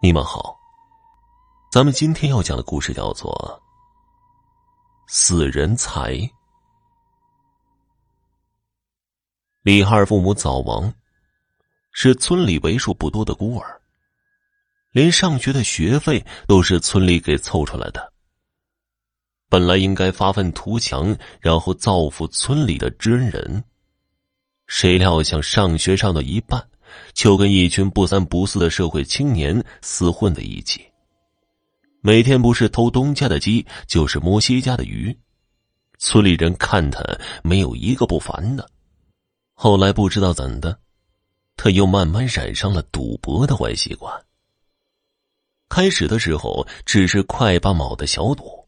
你们好，咱们今天要讲的故事叫做《死人财》。李二父母早亡，是村里为数不多的孤儿，连上学的学费都是村里给凑出来的。本来应该发愤图强，然后造福村里的知恩人，谁料想上学上到一半。就跟一群不三不四的社会青年厮混在一起，每天不是偷东家的鸡，就是摸西家的鱼。村里人看他没有一个不烦的。后来不知道怎的，他又慢慢染上了赌博的坏习惯。开始的时候只是快八毛的小赌，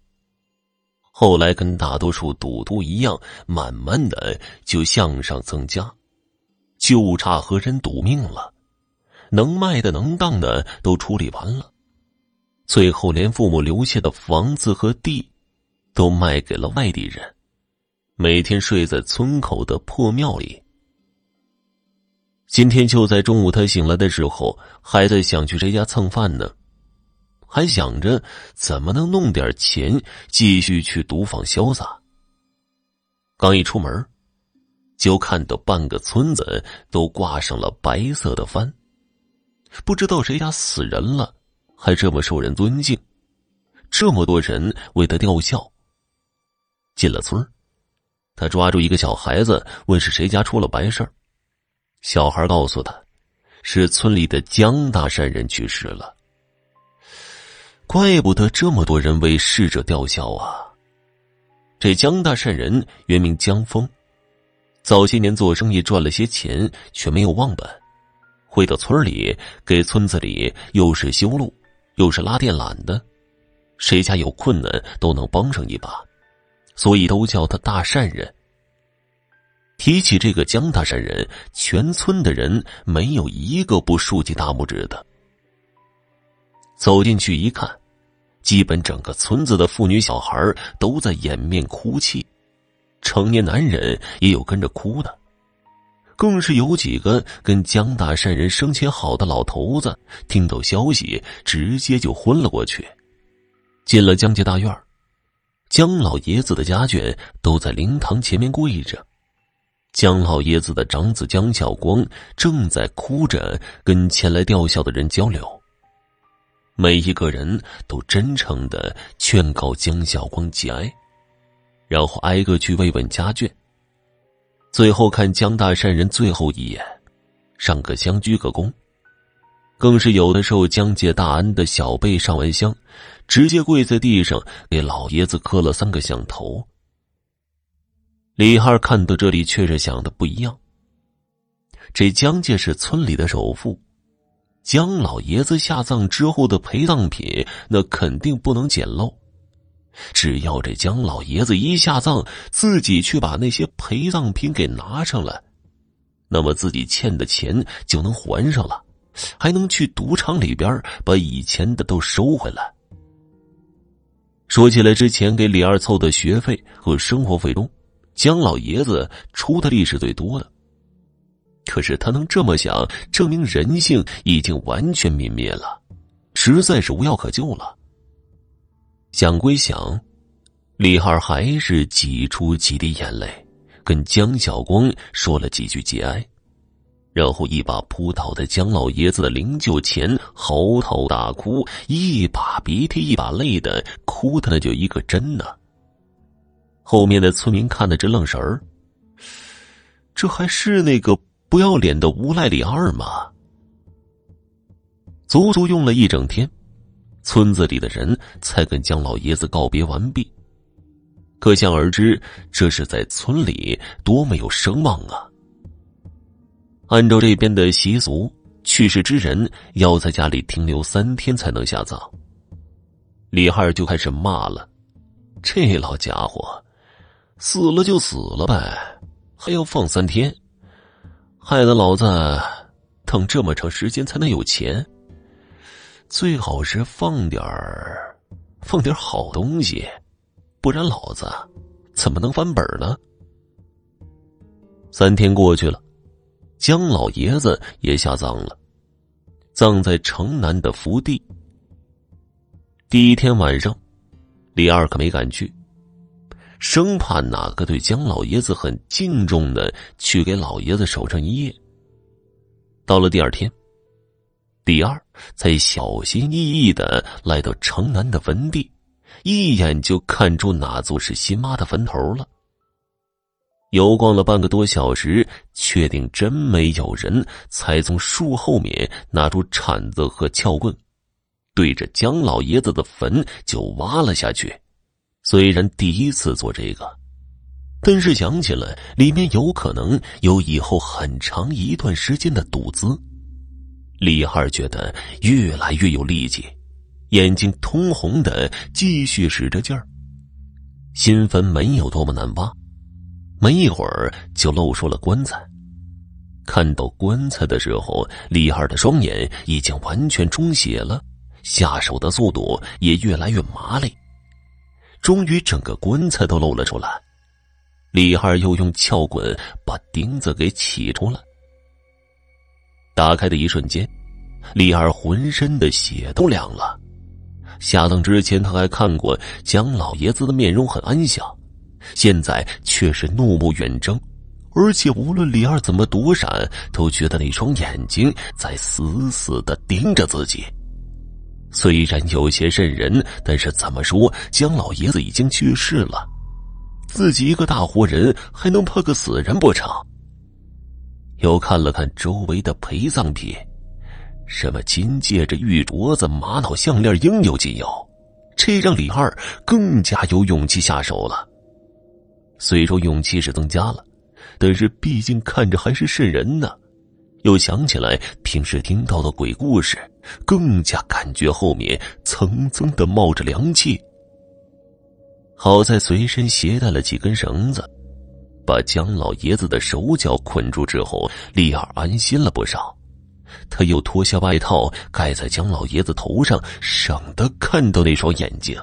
后来跟大多数赌徒一样，慢慢的就向上增加。就差和人赌命了，能卖的、能当的都处理完了，最后连父母留下的房子和地，都卖给了外地人，每天睡在村口的破庙里。今天就在中午，他醒来的时候，还在想去谁家蹭饭呢，还想着怎么能弄点钱继续去赌坊潇洒。刚一出门。就看到半个村子都挂上了白色的幡，不知道谁家死人了，还这么受人尊敬，这么多人为他吊孝。进了村他抓住一个小孩子，问是谁家出了白事小孩告诉他，是村里的江大善人去世了。怪不得这么多人为逝者吊孝啊！这江大善人原名江峰。早些年做生意赚了些钱，却没有忘本，回到村里给村子里又是修路，又是拉电缆的，谁家有困难都能帮上一把，所以都叫他大善人。提起这个江大善人，全村的人没有一个不竖起大拇指的。走进去一看，基本整个村子的妇女小孩都在掩面哭泣。成年男人也有跟着哭的，更是有几个跟江大善人生前好的老头子，听到消息直接就昏了过去。进了江家大院江老爷子的家眷都在灵堂前面跪着，江老爷子的长子江小光正在哭着跟前来吊孝的人交流，每一个人都真诚的劝告江小光节哀。然后挨个去慰问家眷，最后看江大善人最后一眼，上个香鞠个躬，更是有的受江界大恩的小辈上完香，直接跪在地上给老爷子磕了三个响头。李二看到这里，却是想的不一样。这江界是村里的首富，江老爷子下葬之后的陪葬品，那肯定不能简陋。只要这江老爷子一下葬，自己去把那些陪葬品给拿上来，那么自己欠的钱就能还上了，还能去赌场里边把以前的都收回来。说起来，之前给李二凑的学费和生活费中，江老爷子出的力是最多的。可是他能这么想，证明人性已经完全泯灭了，实在是无药可救了。想归想，李二还是挤出几滴眼泪，跟江小光说了几句节哀，然后一把扑倒在江老爷子的灵柩前，嚎啕大哭，一把鼻涕一把泪的哭的那就一个真呢。后面的村民看的直愣神儿，这还是那个不要脸的无赖李二吗？足足用了一整天。村子里的人才跟江老爷子告别完毕，可想而知，这是在村里多没有声望啊！按照这边的习俗，去世之人要在家里停留三天才能下葬。李二就开始骂了：“这老家伙，死了就死了呗，还要放三天，害得老子等这么长时间才能有钱。”最好是放点儿，放点好东西，不然老子怎么能翻本呢？三天过去了，江老爷子也下葬了。葬在城南的福地。第一天晚上，李二可没敢去，生怕哪个对姜老爷子很敬重的去给老爷子守上一夜。到了第二天，李二才小心翼翼的来到城南的坟地，一眼就看出哪座是新妈的坟头了。游逛了半个多小时，确定真没有人，才从树后面拿出铲子和撬棍，对着姜老爷子的坟就挖了下去。虽然第一次做这个，但是想起来里面有可能有以后很长一段时间的赌资，李二觉得越来越有力气，眼睛通红的继续使着劲儿。新坟没有多么难挖。没一会儿就露出了棺材。看到棺材的时候，李二的双眼已经完全充血了，下手的速度也越来越麻利。终于，整个棺材都露了出来。李二又用撬棍把钉子给起出来。打开的一瞬间，李二浑身的血都凉了。下葬之前，他还看过姜老爷子的面容很安详。现在却是怒目圆睁，而且无论李二怎么躲闪，都觉得那双眼睛在死死的盯着自己。虽然有些瘆人，但是怎么说，姜老爷子已经去世了，自己一个大活人还能怕个死人不成？又看了看周围的陪葬品，什么金戒指、玉镯子、玛瑙项链，应有尽有，这让李二更加有勇气下手了。虽说勇气是增加了，但是毕竟看着还是瘆人呢。又想起来平时听到的鬼故事，更加感觉后面蹭蹭的冒着凉气。好在随身携带了几根绳子，把姜老爷子的手脚捆住之后，丽儿安心了不少。他又脱下外套盖在姜老爷子头上，省得看到那双眼睛。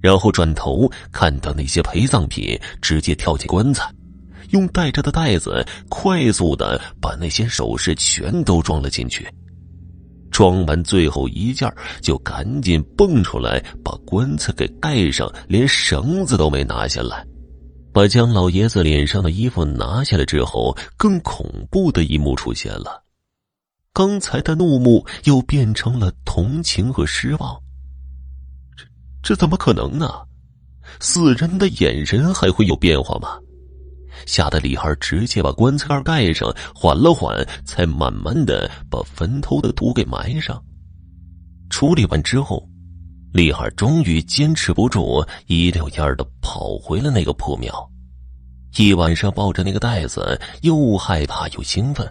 然后转头看到那些陪葬品，直接跳进棺材，用带着的袋子快速的把那些首饰全都装了进去。装完最后一件，就赶紧蹦出来把棺材给盖上，连绳子都没拿下来。把姜老爷子脸上的衣服拿下来之后，更恐怖的一幕出现了，刚才的怒目又变成了同情和失望。这这怎么可能呢？死人的眼神还会有变化吗？吓得李二直接把棺材盖盖上，缓了缓，才慢慢的把坟头的土给埋上。处理完之后，李二终于坚持不住，一溜烟的跑回了那个破庙。一晚上抱着那个袋子，又害怕又兴奋，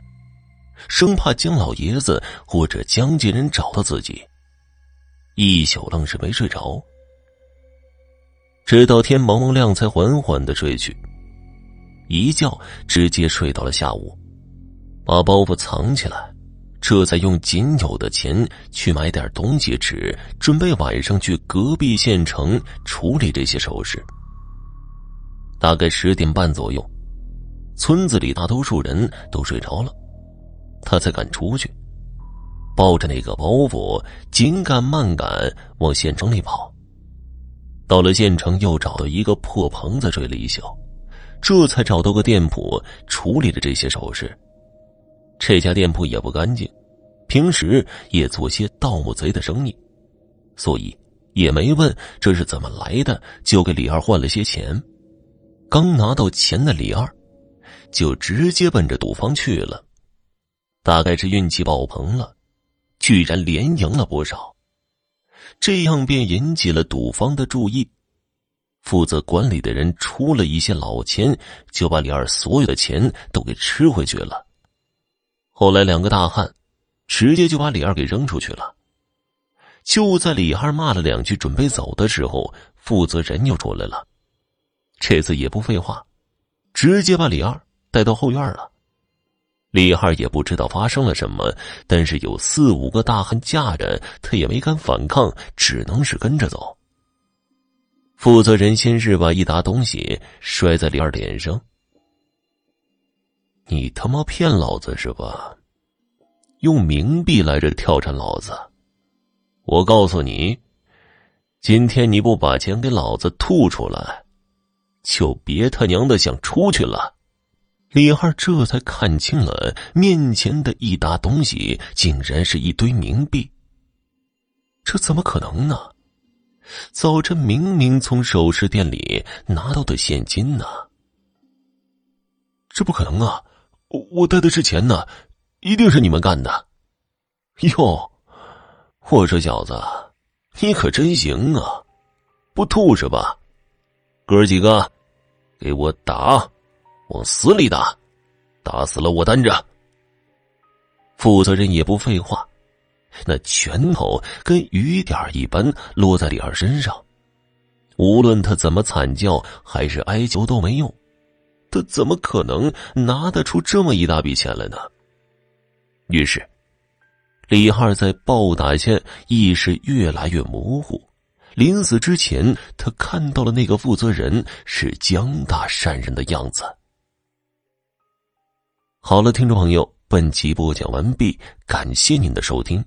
生怕姜老爷子或者姜家人找到自己。一宿愣是没睡着。直到天蒙蒙亮，才缓缓的睡去。一觉直接睡到了下午，把包袱藏起来，这才用仅有的钱去买点东西吃，准备晚上去隔壁县城处理这些首饰。大概十点半左右，村子里大多数人都睡着了，他才敢出去，抱着那个包袱，紧赶慢赶往县城里跑。到了县城，又找到一个破棚子睡了一宿，这才找到个店铺处理了这些首饰。这家店铺也不干净，平时也做些盗墓贼的生意，所以也没问这是怎么来的，就给李二换了些钱。刚拿到钱的李二，就直接奔着赌坊去了。大概是运气爆棚了，居然连赢了不少。这样便引起了赌方的注意，负责管理的人出了一些老钱，就把李二所有的钱都给吃回去了。后来两个大汉直接就把李二给扔出去了。就在李二骂了两句准备走的时候，负责人又出来了，这次也不废话，直接把李二带到后院了。李二也不知道发生了什么，但是有四五个大汉架着，他也没敢反抗，只能是跟着走。负责人先是把一沓东西摔在李二脸上：“你他妈骗老子是吧？用冥币来着挑战老子。我告诉你，今天你不把钱给老子吐出来，就别他娘的想出去了。李二这才看清了面前的一沓东西，竟然是一堆冥币。这怎么可能呢？早晨明明从首饰店里拿到的现金呢。这不可能啊！我我带的是钱呢，一定是你们干的。哟，我说小子，你可真行啊！不吐是吧？哥几个，给我打，往死里打，打死了我担着。负责人也不废话。那拳头跟雨点一般落在李二身上，无论他怎么惨叫还是哀求都没用，他怎么可能拿得出这么一大笔钱来呢？于是，李二在暴打下意识越来越模糊，临死之前，他看到了那个负责人是江大善人的样子。好了，听众朋友，本集播讲完毕，感谢您的收听。